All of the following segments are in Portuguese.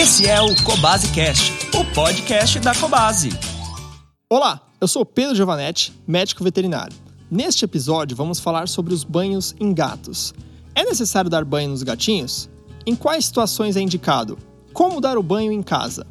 Esse é o Cobase Cast, o podcast da Cobase. Olá, eu sou Pedro Giovanetti, médico veterinário. Neste episódio vamos falar sobre os banhos em gatos. É necessário dar banho nos gatinhos? Em quais situações é indicado? Como dar o banho em casa?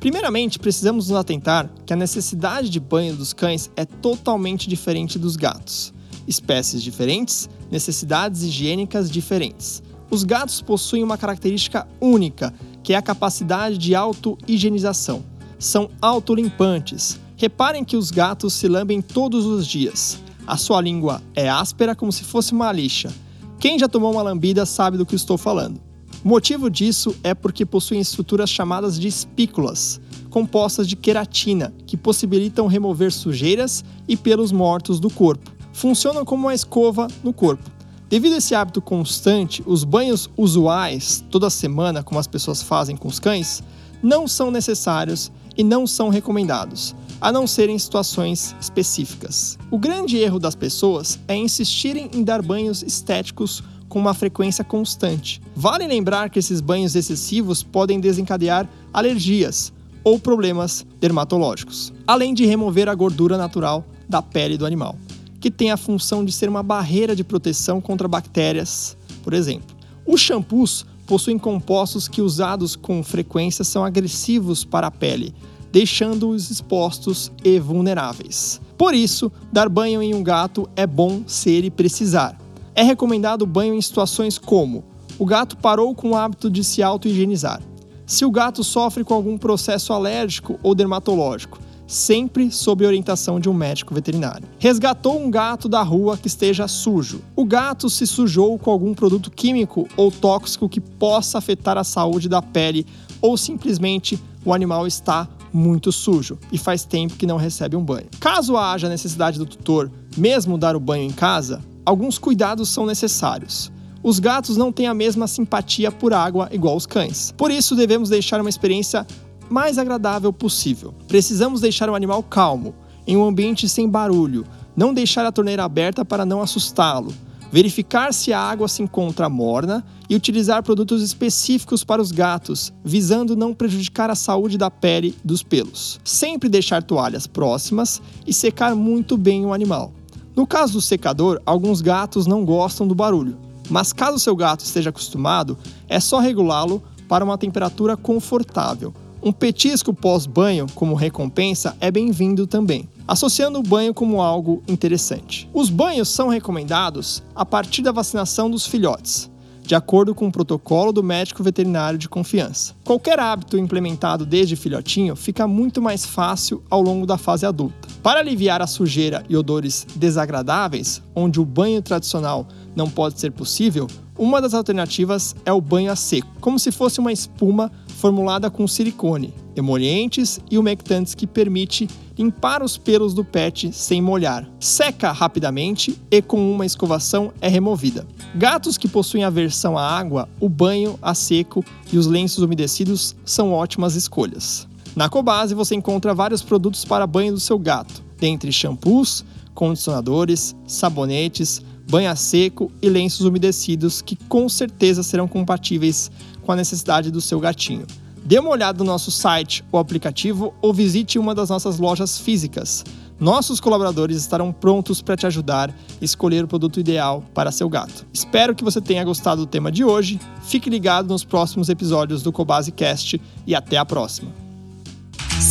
Primeiramente, precisamos nos atentar que a necessidade de banho dos cães é totalmente diferente dos gatos. Espécies diferentes, necessidades higiênicas diferentes. Os gatos possuem uma característica única, que é a capacidade de auto-higienização. São autolimpantes. Reparem que os gatos se lambem todos os dias. A sua língua é áspera como se fosse uma lixa. Quem já tomou uma lambida sabe do que estou falando. O motivo disso é porque possuem estruturas chamadas de espículas, compostas de queratina, que possibilitam remover sujeiras e pelos mortos do corpo. Funcionam como uma escova no corpo. Devido a esse hábito constante, os banhos usuais, toda semana, como as pessoas fazem com os cães, não são necessários e não são recomendados, a não ser em situações específicas. O grande erro das pessoas é insistirem em dar banhos estéticos com uma frequência constante. Vale lembrar que esses banhos excessivos podem desencadear alergias ou problemas dermatológicos, além de remover a gordura natural da pele do animal, que tem a função de ser uma barreira de proteção contra bactérias, por exemplo. Os shampoos possuem compostos que, usados com frequência, são agressivos para a pele, deixando-os expostos e vulneráveis. Por isso, dar banho em um gato é bom se ele precisar, é recomendado banho em situações como o gato parou com o hábito de se auto-higienizar, se o gato sofre com algum processo alérgico ou dermatológico, sempre sob orientação de um médico veterinário. Resgatou um gato da rua que esteja sujo. O gato se sujou com algum produto químico ou tóxico que possa afetar a saúde da pele ou simplesmente o animal está muito sujo e faz tempo que não recebe um banho. Caso haja necessidade do tutor mesmo dar o banho em casa, alguns cuidados são necessários. Os gatos não têm a mesma simpatia por água igual os cães. Por isso, devemos deixar uma experiência mais agradável possível. Precisamos deixar o animal calmo, em um ambiente sem barulho, não deixar a torneira aberta para não assustá-lo, verificar se a água se encontra morna e utilizar produtos específicos para os gatos, visando não prejudicar a saúde da pele dos pelos. Sempre deixar toalhas próximas e secar muito bem o animal. No caso do secador, alguns gatos não gostam do barulho, mas caso seu gato esteja acostumado, é só regulá-lo para uma temperatura confortável. Um petisco pós-banho como recompensa é bem-vindo também, associando o banho como algo interessante. Os banhos são recomendados a partir da vacinação dos filhotes, de acordo com o protocolo do médico veterinário de confiança. Qualquer hábito implementado desde filhotinho fica muito mais fácil ao longo da fase adulta. Para aliviar a sujeira e odores desagradáveis, onde o banho tradicional não pode ser possível, uma das alternativas é o banho a seco, como se fosse uma espuma formulada com silicone, emolientes e umectantes que permite limpar os pelos do pet sem molhar. Seca rapidamente e com uma escovação é removida. Gatos que possuem aversão à água, o banho a seco e os lenços umedecidos são ótimas escolhas. Na Cobase você encontra vários produtos para banho do seu gato, dentre shampoos, condicionadores, sabonetes, banho a seco e lenços umedecidos que com certeza serão compatíveis com a necessidade do seu gatinho. Dê uma olhada no nosso site ou aplicativo ou visite uma das nossas lojas físicas. Nossos colaboradores estarão prontos para te ajudar a escolher o produto ideal para seu gato. Espero que você tenha gostado do tema de hoje. Fique ligado nos próximos episódios do Cobase Cast e até a próxima.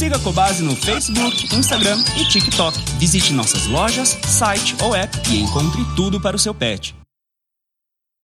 Siga a Cobase no Facebook, Instagram e TikTok. Visite nossas lojas, site ou app e encontre tudo para o seu pet.